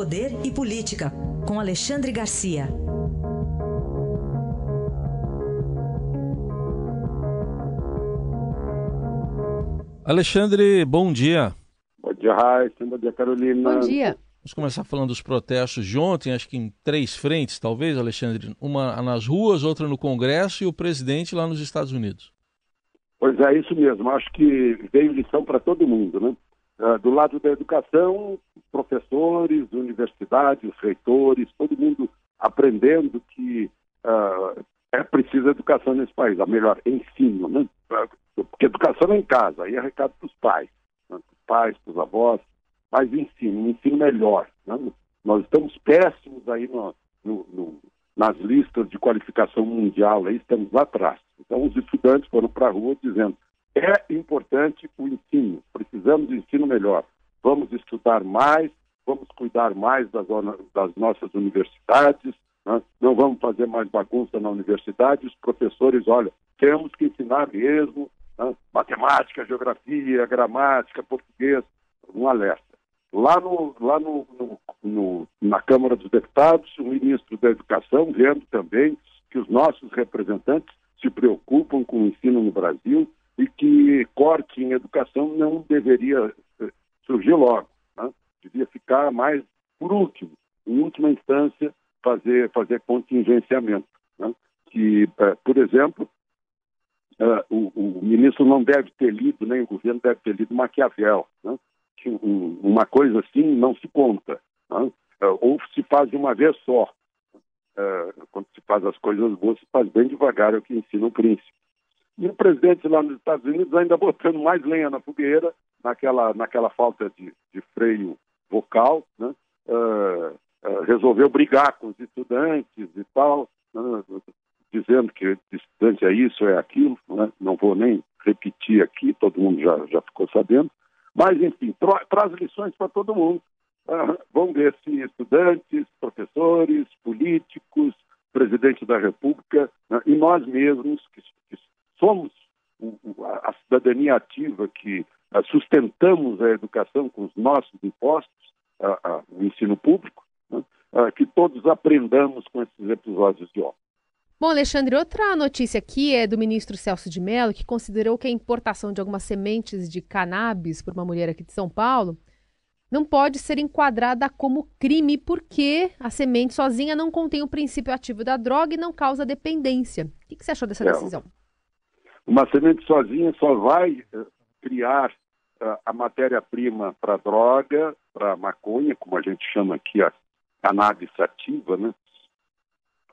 Poder e Política, com Alexandre Garcia. Alexandre, bom dia. Bom dia, Raíssa. Bom dia, Carolina. Bom dia. Vamos começar falando dos protestos de ontem, acho que em três frentes, talvez, Alexandre. Uma nas ruas, outra no Congresso e o presidente lá nos Estados Unidos. Pois é, isso mesmo. Acho que veio lição para todo mundo, né? Uh, do lado da educação, professores, universidades, reitores, todo mundo aprendendo que uh, é preciso educação nesse país, a melhor, ensino, né? Porque educação é em casa, aí é recado para os pais, né? para os pais, avós, mas ensino, ensino melhor. Né? Nós estamos péssimos aí no, no, no, nas listas de qualificação mundial, aí estamos lá atrás. Então os estudantes foram para a rua dizendo é importante o ensino, precisamos de ensino melhor. Vamos estudar mais, vamos cuidar mais das, das nossas universidades, né? não vamos fazer mais bagunça na universidade. Os professores, olha, temos que ensinar mesmo né? matemática, geografia, gramática, português, um alerta. Lá, no, lá no, no, no, na Câmara dos Deputados, o ministro da Educação, vendo também que os nossos representantes se preocupam com o ensino no Brasil, e que corte em educação não deveria eh, surgir logo, né? devia ficar mais por último, em última instância, fazer, fazer contingenciamento. Né? Que, eh, por exemplo, uh, o, o, ministro não deve ter lido, nem o governo deve ter lido Maquiavel, né? que um, uma coisa assim não se conta, né? ou se faz de uma vez só. Quando se faz as coisas boas, se faz bem devagar, é o que ensina o príncipe. E o presidente lá nos Estados Unidos ainda botando mais lenha na fogueira, naquela, naquela falta de, de freio vocal, né? uh, uh, resolveu brigar com os estudantes e tal, né? dizendo que estudante é isso, é aquilo, né? não vou nem repetir aqui, todo mundo já, já ficou sabendo, mas enfim, tra traz lições para todo mundo. Uh, ver se estudantes, professores, políticos, presidente da República né? e nós mesmos, que somos a cidadania ativa que sustentamos a educação com os nossos impostos, o ensino público, né? que todos aprendamos com esses episódios de ontem. Bom, Alexandre, outra notícia aqui é do ministro Celso de Mello, que considerou que a importação de algumas sementes de cannabis por uma mulher aqui de São Paulo não pode ser enquadrada como crime porque a semente sozinha não contém o princípio ativo da droga e não causa dependência. O que você achou dessa é, decisão? Uma semente sozinha só vai uh, criar uh, a matéria-prima para droga, para maconha, como a gente chama aqui a cannabis sativa, né?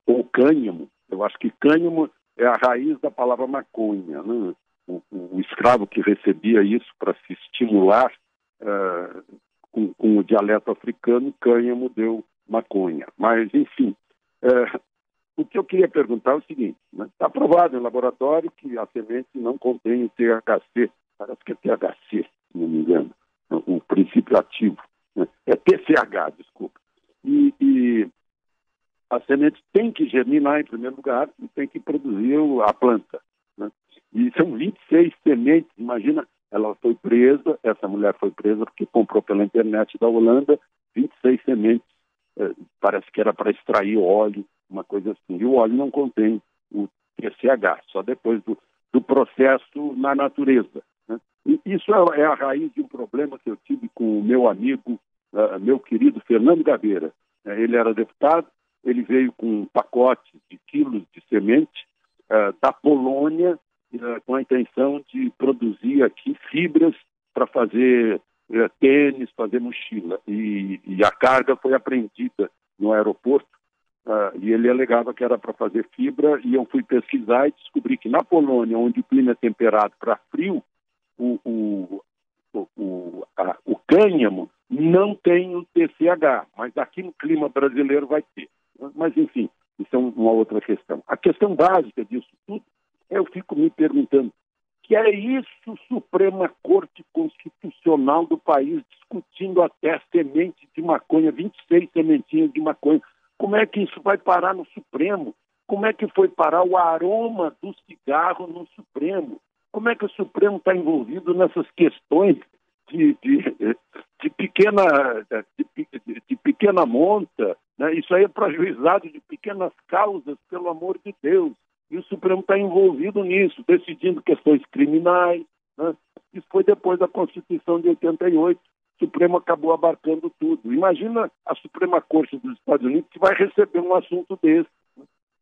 ou cânhamo. Eu acho que cânhamo é a raiz da palavra maconha. Né? O, o, escravo que recebia isso para se estimular uh, com, com, o dialeto africano, cânhamo deu maconha. Mas, enfim, o que eu queria perguntar é o seguinte: está né? Tá provado em laboratório que a semente não contém o THC, parece que é THC, se não me engano, o princípio ativo. Né? É TCH, desculpa. E, e, a semente tem que germinar em primeiro lugar e tem que produzir a planta. Né? E são 26 sementes, imagina, ela foi presa, essa mulher foi presa porque comprou pela internet da Holanda 26 sementes, eh, parece que era para extrair óleo uma coisa assim. E o óleo não contém o TCH, só depois do, do processo na natureza. Né? E isso é, é, a raiz de um problema que eu tive com o meu amigo, uh, meu querido Fernando Gabeira. Uh, ele era deputado, ele veio com um pacote de quilos de semente uh, da Polônia com a intenção de produzir aqui fibras para fazer tênis, fazer mochila. E, e a carga foi apreendida no aeroporto Uh, e ele alegava que era para fazer fibra, e eu fui pesquisar e descobri que na Polônia, onde o clima é temperado para frio, o, o, o, a, o cânhamo não tem o TCH, mas aqui no clima brasileiro vai ter. Mas, enfim, isso é uma outra questão. A questão básica disso tudo, eu fico me perguntando, que é isso Suprema Corte Constitucional do país discutindo até semente de maconha, 26 sementinhas de maconha. Como é que isso vai parar no Supremo? Como é que foi parar o aroma do cigarro no Supremo? Como é que o Supremo está envolvido nessas questões de, de, de pequena, de, de, pequena monta, né? isso aí é para juizado de pequenas causas, pelo amor de Deus. E o Supremo está envolvido nisso, decidindo questões criminais. Né? Isso foi depois da Constituição de 88. Supremo acabou abarcando tudo. Imagina a Suprema Corte dos Estados Unidos que vai receber um assunto desse.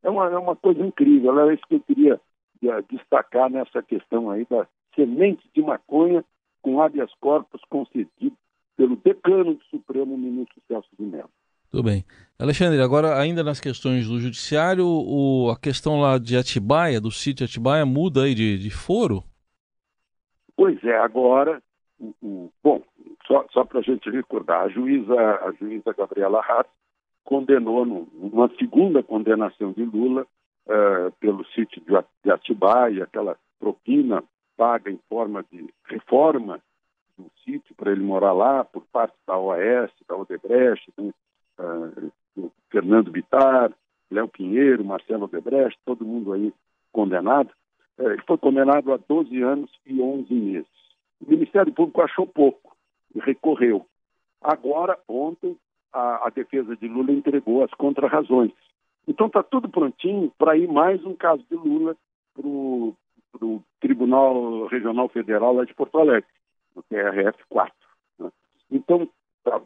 É uma, é uma coisa incrível. É isso que eu queria eh, destacar nessa questão aí da semente de maconha com habeas corpus concedido pelo decano do Supremo, ministro Celso de Mello. Tudo bem. Alexandre, agora ainda nas questões do judiciário, o, a questão lá de Atibaia, do sítio Atibaia, muda aí de, de foro? Pois é, agora, o, o, bom, só, só para a gente recordar, a juíza, a juíza Gabriela Haas condenou numa segunda condenação de Lula uh, pelo sítio de Atibaia, aquela propina paga em forma de reforma do sítio para ele morar lá por parte da OAS, da Odebrecht, né? uh, Fernando Bitar, Léo Pinheiro, Marcelo Odebrecht, todo mundo aí condenado. Uh, foi condenado a 12 anos e 11 meses. O Ministério Público achou pouco recorreu. Agora, ontem, a, a defesa de Lula entregou as contrarrazões. Então está tudo prontinho para ir mais um caso de Lula para o Tribunal Regional Federal lá de Porto Alegre, no TRF 4. Né? Então,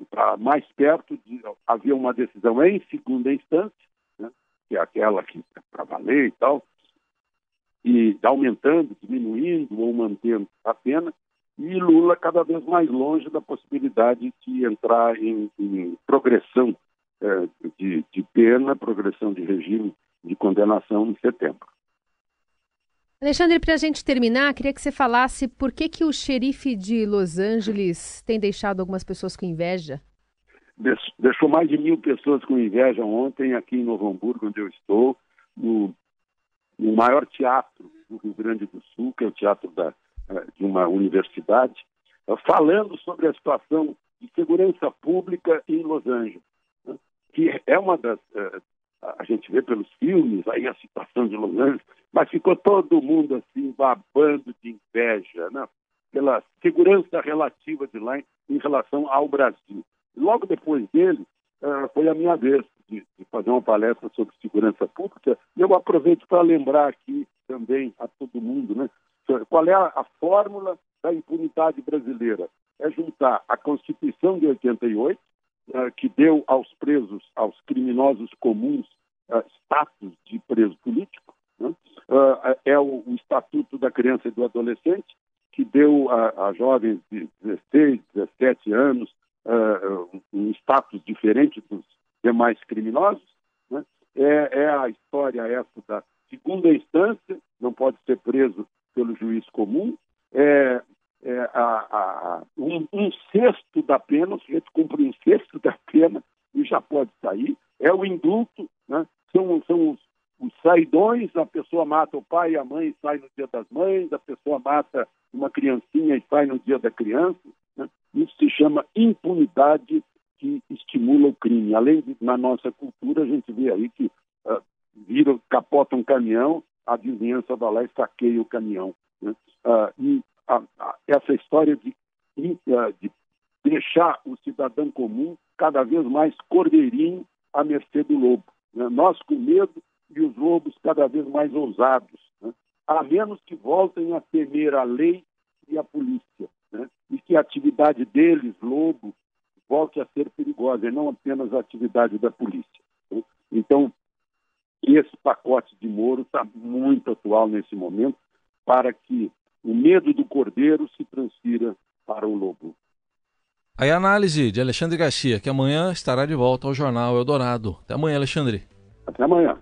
para mais perto de haver uma decisão em segunda instância, né? que é aquela que é para valer e tal, e aumentando, diminuindo ou mantendo a pena, e Lula cada vez mais longe da possibilidade de entrar em, em progressão é, de, de pena, progressão de regime de condenação em setembro. Alexandre, para a gente terminar, queria que você falasse por que, que o xerife de Los Angeles tem deixado algumas pessoas com inveja. Deixou mais de mil pessoas com inveja ontem aqui em Novo Hamburgo, onde eu estou, no, no maior teatro do Rio Grande do Sul, que é o teatro da, de uma universidade, eh, falando sobre a situação de segurança pública em Los Angeles, né? que é uma das, eh, a gente vê pelos filmes aí a situação de Los Angeles, mas ficou todo mundo assim babando de inveja, né? pela segurança relativa de lá em, relação ao Brasil. Logo depois dele, foi a minha vez de, fazer uma palestra sobre segurança pública, e eu aproveito para lembrar aqui também a todo mundo, né? Qual é a, fórmula da impunidade brasileira? É juntar a Constituição de 88, uh, que deu aos presos, aos criminosos comuns, uh, status de preso político, né? uh, é o, Estatuto da Criança e do Adolescente, que deu a, a jovens de 16, 17 anos um status diferente dos demais criminosos. Né? É, é, a história essa da segunda instância, não pode ser preso pelo juiz comum. É, é a, a, um, um, sexto da pena, o sujeito cumpre um sexto da pena e já pode sair. É o indulto, né? são, são os, os saidões, a pessoa mata o pai e a mãe e sai no dia das mães, a pessoa mata uma criancinha e sai no dia da criança. Né? Isso se chama impunidade que estimula o crime. Além de, na nossa cultura, a gente vê aí que uh, vira, capota um caminhão, a vizinhança vai lá e saqueia o caminhão. Né? Uh, e a, a, essa história de, de deixar o cidadão comum cada vez mais cordeirinho à mercê do lobo. Né? Nós com medo e os lobos cada vez mais ousados, né? a menos que voltem a temer a lei e a polícia, né? e que a atividade deles, lobo, volte a ser perigosa, e não apenas a atividade da polícia. Pacote de Moro está muito atual nesse momento para que o medo do cordeiro se transfira para o lobo. Aí a análise de Alexandre Garcia, que amanhã estará de volta ao Jornal Eldorado. Até amanhã, Alexandre. Até amanhã.